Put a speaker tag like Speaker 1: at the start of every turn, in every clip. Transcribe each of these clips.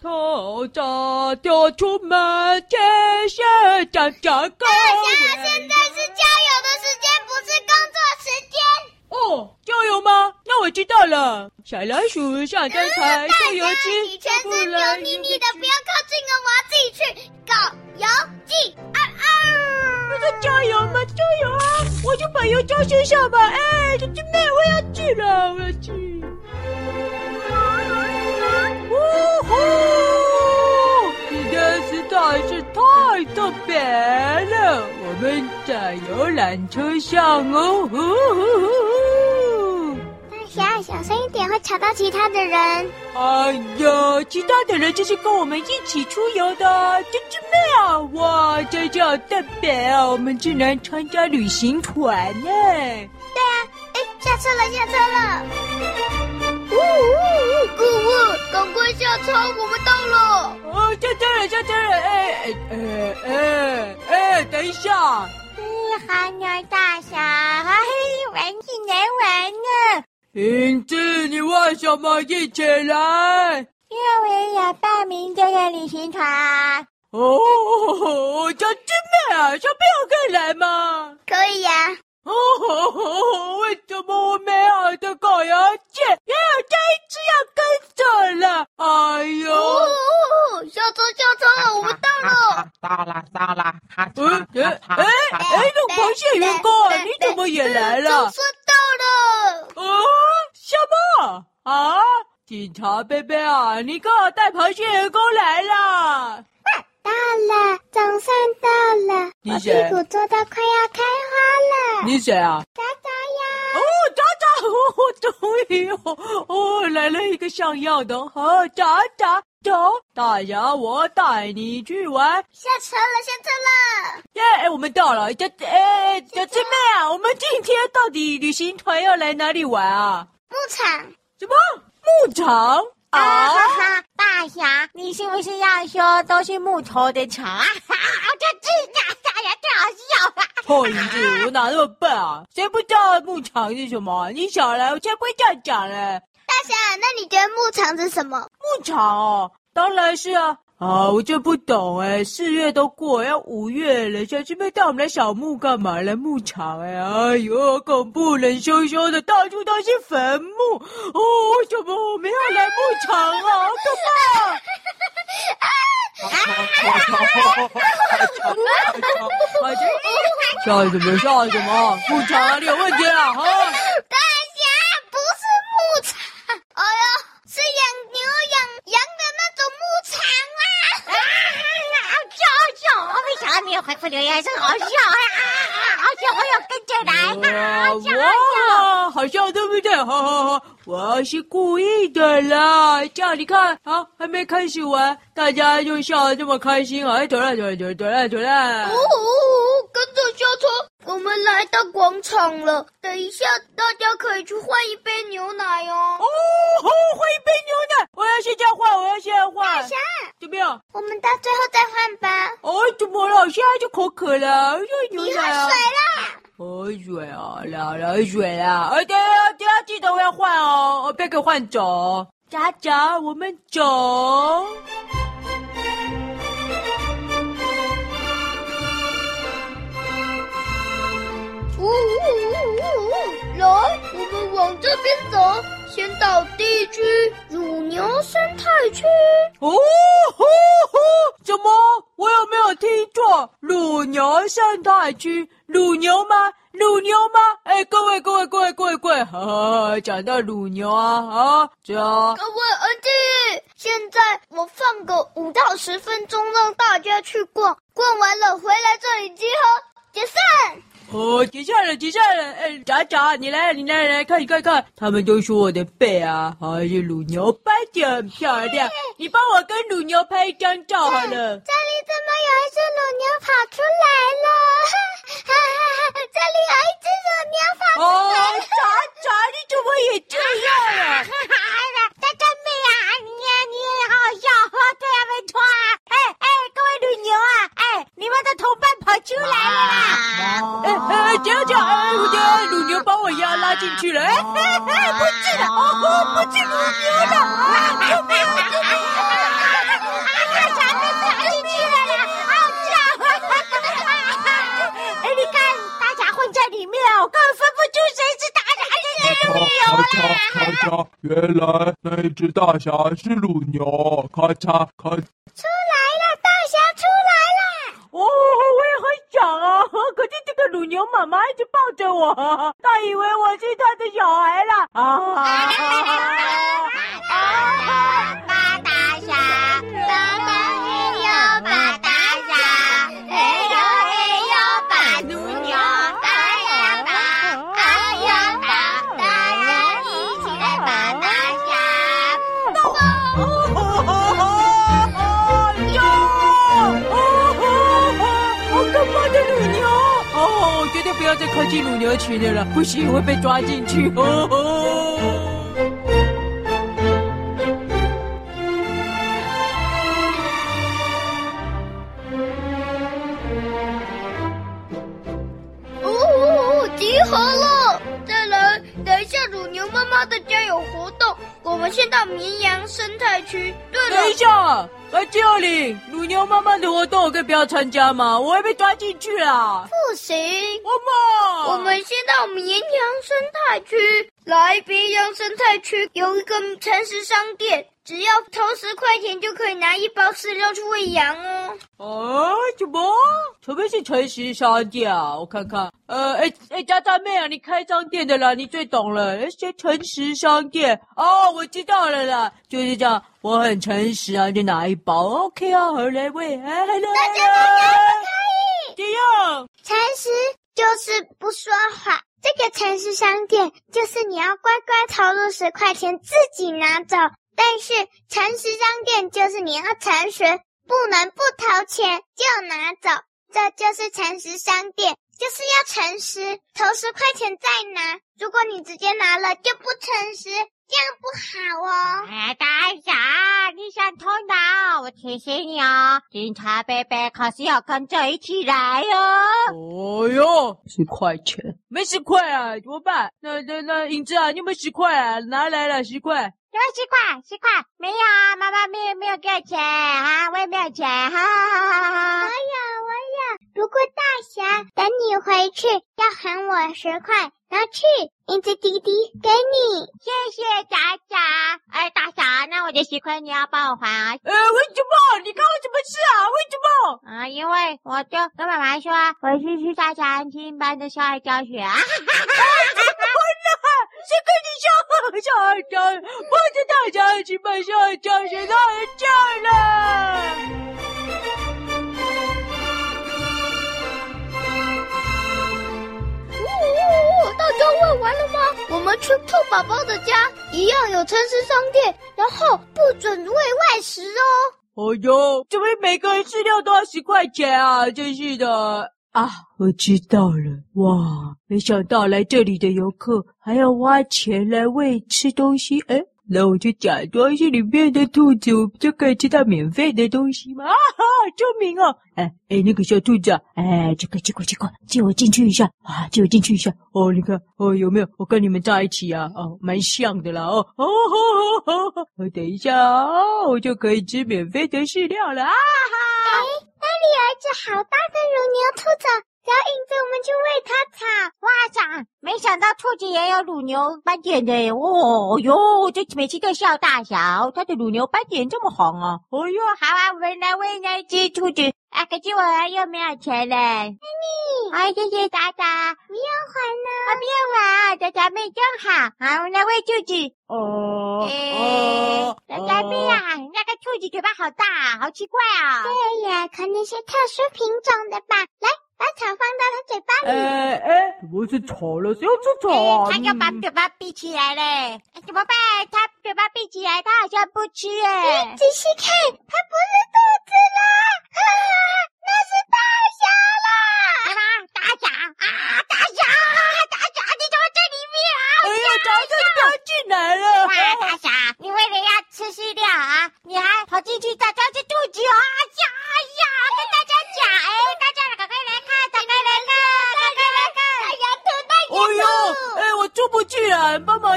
Speaker 1: 头炸掉出门，天线长长高。
Speaker 2: 大侠，现在是加油的时间，不是工作时间。
Speaker 1: 哦，加油吗？那我知道了。小老鼠上灯台，做游记。
Speaker 2: 你全身油腻腻的，不要靠近哦，我要自己去搞游记。啊啊！
Speaker 1: 不是加油吗？加油啊！我就把油浇身上吧。哎，小狮妹，我要去了，我要去。哦，今天实在是太特别了！我们在游览车上哦。呼呼呼，
Speaker 2: 大侠，小声一点，会吵到其他的人。
Speaker 1: 哎呀，其他的人就是跟我们一起出游的，真是妙！哇，这叫特别啊！我们竟然参加旅行团呢！对
Speaker 2: 啊，哎，下车了，下车了。呜呜呜，各位，赶快下车，我们到了。
Speaker 1: 哦，下车了，下车了。哎哎哎哎哎，等一下。
Speaker 2: 嗯，好鸟大侠，嘿，玩起来玩呢。
Speaker 1: 英子，你为什么一起来？
Speaker 2: 因为我也要报名这个旅行团。
Speaker 1: 哦，小狮妹啊，小朋友可以来吗？
Speaker 2: 可以呀、啊。
Speaker 1: 哦，为什么我美好的狗要见，也有这一只要跟着了？哎呦！
Speaker 2: 哦，下车下车，我们到了，
Speaker 3: 到了到了。
Speaker 1: 哎哎哎哎，龙螃蟹员工，你怎么也来了？
Speaker 2: 总算到了。
Speaker 1: 哦，什么？啊，警察伯伯啊，你给我带螃蟹员工来了。
Speaker 2: 到了，总算到了。你谁？我屁股坐到快要开花了。
Speaker 1: 你谁啊？
Speaker 2: 渣渣呀！
Speaker 1: 哦，渣渣，哦，终于哦，哦，来了一个像样的，哦，渣渣，走，大牙，我带你去玩。
Speaker 2: 下车了，下车了。
Speaker 1: 耶，哎，我们到了。这，哎，小狮妹啊，我们今天到底旅行团要来哪里玩啊？
Speaker 2: 牧场。
Speaker 1: 什么？牧场？
Speaker 2: 啊哈哈！大侠，你是不是要说都是木头的场啊？哈哈，这真的，大侠太好笑了。
Speaker 1: 臭英子，我哪那么笨啊？谁不知道牧场是什么？你小来，我才不会这样讲嘞。
Speaker 2: 大侠，那你觉得牧场是什么？
Speaker 1: 牧场哦，当然是啊。啊，我就不懂哎，四月都过，要五月了，小狮妹带我们来扫墓干嘛？来牧场哎，哎呦，恐怖，冷飕飕的，到处都是坟墓。哦，为什么我们要来牧场啊？好可怕！笑什么笑什么？牧场哪里有问题啊？哈！
Speaker 2: 大侠，不是牧场，哎呀，是养牛养羊的那种牧场啊！没有回复留言，真好笑啊！好笑，我要跟着来，好笑，
Speaker 1: 哇，好笑，对不对？好好好，我是故意的啦。这样你看，好，还没开始玩，大家就笑得这么开心啊！走了，走了，走了，走了，走了。
Speaker 2: 哦，跟着下车，我们来到广场了。等一下，大家可以去换一杯牛奶哦。
Speaker 1: 哦，好，换一杯牛奶，我要现在换，我要现在换。
Speaker 2: 大侠，
Speaker 1: 怎么样？
Speaker 2: 我们到最后再换吧。
Speaker 1: 哦，怎么了？现在就口渴了，
Speaker 2: 要牛奶啊。你喝水啦。
Speaker 1: 喝水啊，来来水啦！哎，对我要换哦，我别给换走。渣渣，我们走。
Speaker 2: 呜呜呜呜呜！来，我们往这边走，先到第一区乳牛生态区。
Speaker 1: 哦吼吼！怎么？我有没有听错？乳牛生态区？乳牛吗？乳牛吗？哎，各位各位各位各位各位，哈哈，讲到乳牛啊啊，这样。
Speaker 2: 各位安静，现在我放个五到十分钟，让大家去逛，逛完了回来这里集合，
Speaker 1: 哦，解散了，解散了。哎，渣渣，你来，你来，来看，你看看，他们都说我的背啊，还是乳牛拍的很漂亮。你帮我跟乳牛拍一张照好了。这
Speaker 2: 里怎么有一只乳牛跑出来了？哈哈哈，这里有一只乳牛跑出来了。
Speaker 1: 哦，渣渣，你怎么也这样啊？
Speaker 2: 进去了，不见了，哦，不见了，牛了，
Speaker 1: 大侠进进了，好家伙，你看，大在里面哦，根本分不出谁是大侠，谁是牛了。咔咔嚓，
Speaker 3: 原来那一只大侠是乳牛，咔嚓咔。
Speaker 2: 出来了，大侠出来。
Speaker 1: 哦，我也很想啊，可是这个乳牛妈妈一直抱着我，她以为我是她的小孩了啊！不要再靠近乳牛群的了，不行，会被抓进去。哦哦
Speaker 4: 哦，集合了！再来，等一下，乳牛妈妈的家有活动，们先到绵羊生态区。对了，
Speaker 1: 等一下。来这里，乳牛妈妈的活动我可以不要参加吗？我会被抓进去啊！
Speaker 4: 不行，我们先到绵羊生态区。来，绵羊生态区有一个诚实商店，只要投十块钱就可以拿一包饲料去喂羊哦。
Speaker 1: 啊，什么？除非是诚实商店啊？我看看。呃，哎哎，渣渣妹啊，你开商店的啦，你最懂了。些诚实商店哦，我知道了啦，就是这样。我很诚实啊，就拿一包，OK 啊，好来喂。哎，Hello，
Speaker 2: 大家大家不可以。
Speaker 1: 这样，
Speaker 2: 诚实就是不说谎。这个诚实商店就是你要乖乖投入十块钱自己拿走，但是诚实商店就是你要诚实，不能不投钱就拿走，这就是诚实商店，就是要诚实，投十块钱再拿。如果你直接拿了就不诚实，这样不好哦。
Speaker 5: 哎，大侠，你？提醒你哦，警察伯伯可是要跟着一起来哦。
Speaker 1: 哦哟，十块钱，没十块啊，怎么办？那那那影子啊，你有没有十块啊？拿来了十块。
Speaker 5: 有十块，十块没有啊？妈妈没有没有给我钱啊，我也没有钱。哈哈哈哈哈哈。
Speaker 2: 我有我有，如果大侠等你回去要还我十块。拿去，影子弟弟给你，
Speaker 5: 谢谢大侠。哎，大侠，那我的十块你要帮我还啊？
Speaker 1: 呃，为什么？你看我什么事啊？为什么？
Speaker 5: 啊，因为我就跟妈妈说，回去去大侠安亲班的校外教学啊。哈哈哈哈
Speaker 1: 哈！谁跟你说校外教学？我在大侠安亲班校外教学，哪有这样了？
Speaker 4: 大家问完了吗？我们去兔宝宝的家，一样有诚实商店，然后不准喂外食哦。
Speaker 1: 哦哟，怎么每个人饲料都要十块钱啊？真是的啊！我知道了，哇，没想到来这里的游客还要花钱来喂吃东西，哎。那我就假装是里面的兔子，我不就可以吃到免费的东西吗？啊哈，救命哦！哎哎，那个小兔子，哎，这个这个这个，借我进去一下啊，借我进去一下哦。你看哦，有没有？我跟你们在一起啊？哦，蛮像的啦哦哦哦哦哦。等一下哦，我就可以吃免费的饲料了啊哈！
Speaker 2: 哎，那里有一只好大的乳牛兔子。小影子，我们去喂它草。
Speaker 5: 哇塞，没想到兔子也有乳牛斑点的哦哟，这每次都笑大侠，它的乳牛斑点这么红啊！哦哟，好啊，我们来喂那只兔子。啊，可是我又没有钱嘞。给
Speaker 2: 你，
Speaker 5: 好，谢谢达达。
Speaker 2: 不用还呢，
Speaker 5: 我不用还，啊，达达妹真好。好，我们来喂兔子。
Speaker 1: 哦
Speaker 5: 哦，大家妹啊，那个兔子嘴巴好大，好奇怪啊。
Speaker 2: 对呀，可能是特殊品种的吧。来。把草放到他嘴巴里。
Speaker 1: 哎哎，怎么是草了？谁要吃草啊？
Speaker 5: 他要把嘴巴闭起来嘞，怎么办？他嘴巴闭起来，他好像不吃哎。
Speaker 2: 你仔细看，他不是兔子啦，哈哈，那是大侠啦。
Speaker 5: 什么？大侠啊！大侠，大侠，你怎么在里面啊？
Speaker 1: 哎呀，大侠你不要进来了。
Speaker 5: 哇，大侠，你为了要吃饲料啊，你还跑进去假装是兔子啊？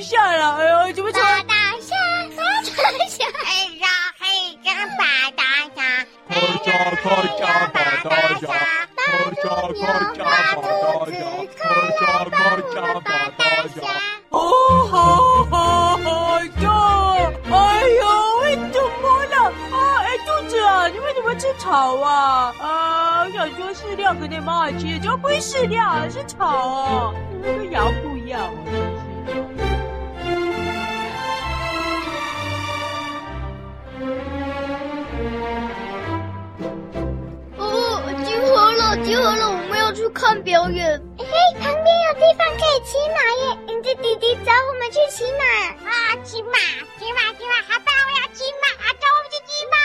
Speaker 5: 下了，哎呀，怎么穿？大
Speaker 1: 侠，穿下。黑呀黑呀，大大侠。穿下穿下，大大侠。
Speaker 2: 大下穿下，大大
Speaker 5: 侠。穿下穿下，大
Speaker 3: 大侠。哦，好好好呀！哎呦，我怎么了？啊，哎，肚子啊，
Speaker 1: 你为什么吃草啊？啊，我想说饲料给你妈吃，这不是饲料，是草
Speaker 4: 啊。那个羊。看表演。
Speaker 2: 嘿，旁边有地方可以骑马耶！影子弟弟找我们去骑马
Speaker 5: 啊！骑马，骑马，骑马，好吧！我要骑马，走，我们去骑马。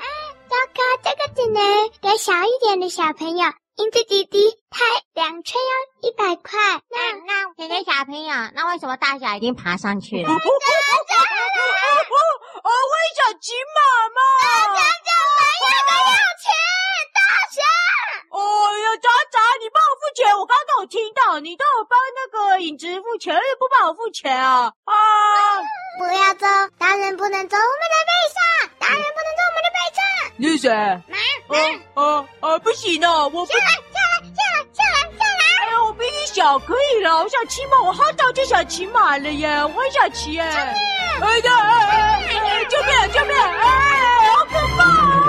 Speaker 2: 哎，糟糕，这个只能给小一点的小朋友。英子弟弟，他两圈要一百块。那
Speaker 5: 那给给小朋友，那为什么大小已经爬上去了？
Speaker 1: 哦，我也想骑马嘛！
Speaker 2: 大家我要，我要钱。
Speaker 1: 哦呀，渣渣，你帮我付钱！我刚刚都有听到，你都有帮那个影子付钱，也不帮我付钱啊！啊！
Speaker 2: 不要走，大人不能走我们的背上，大人不能走我们的背上。
Speaker 1: 你是谁？
Speaker 2: 马马。
Speaker 1: 哦哦哦，不行啊！我不
Speaker 2: 下来下来下来下来下来！
Speaker 1: 哎呀，我比你小，可以了。我想骑马，我好早就想骑马了耶！我很想骑哎！哎呀哎哎哎！救命救命！哎，好可怕！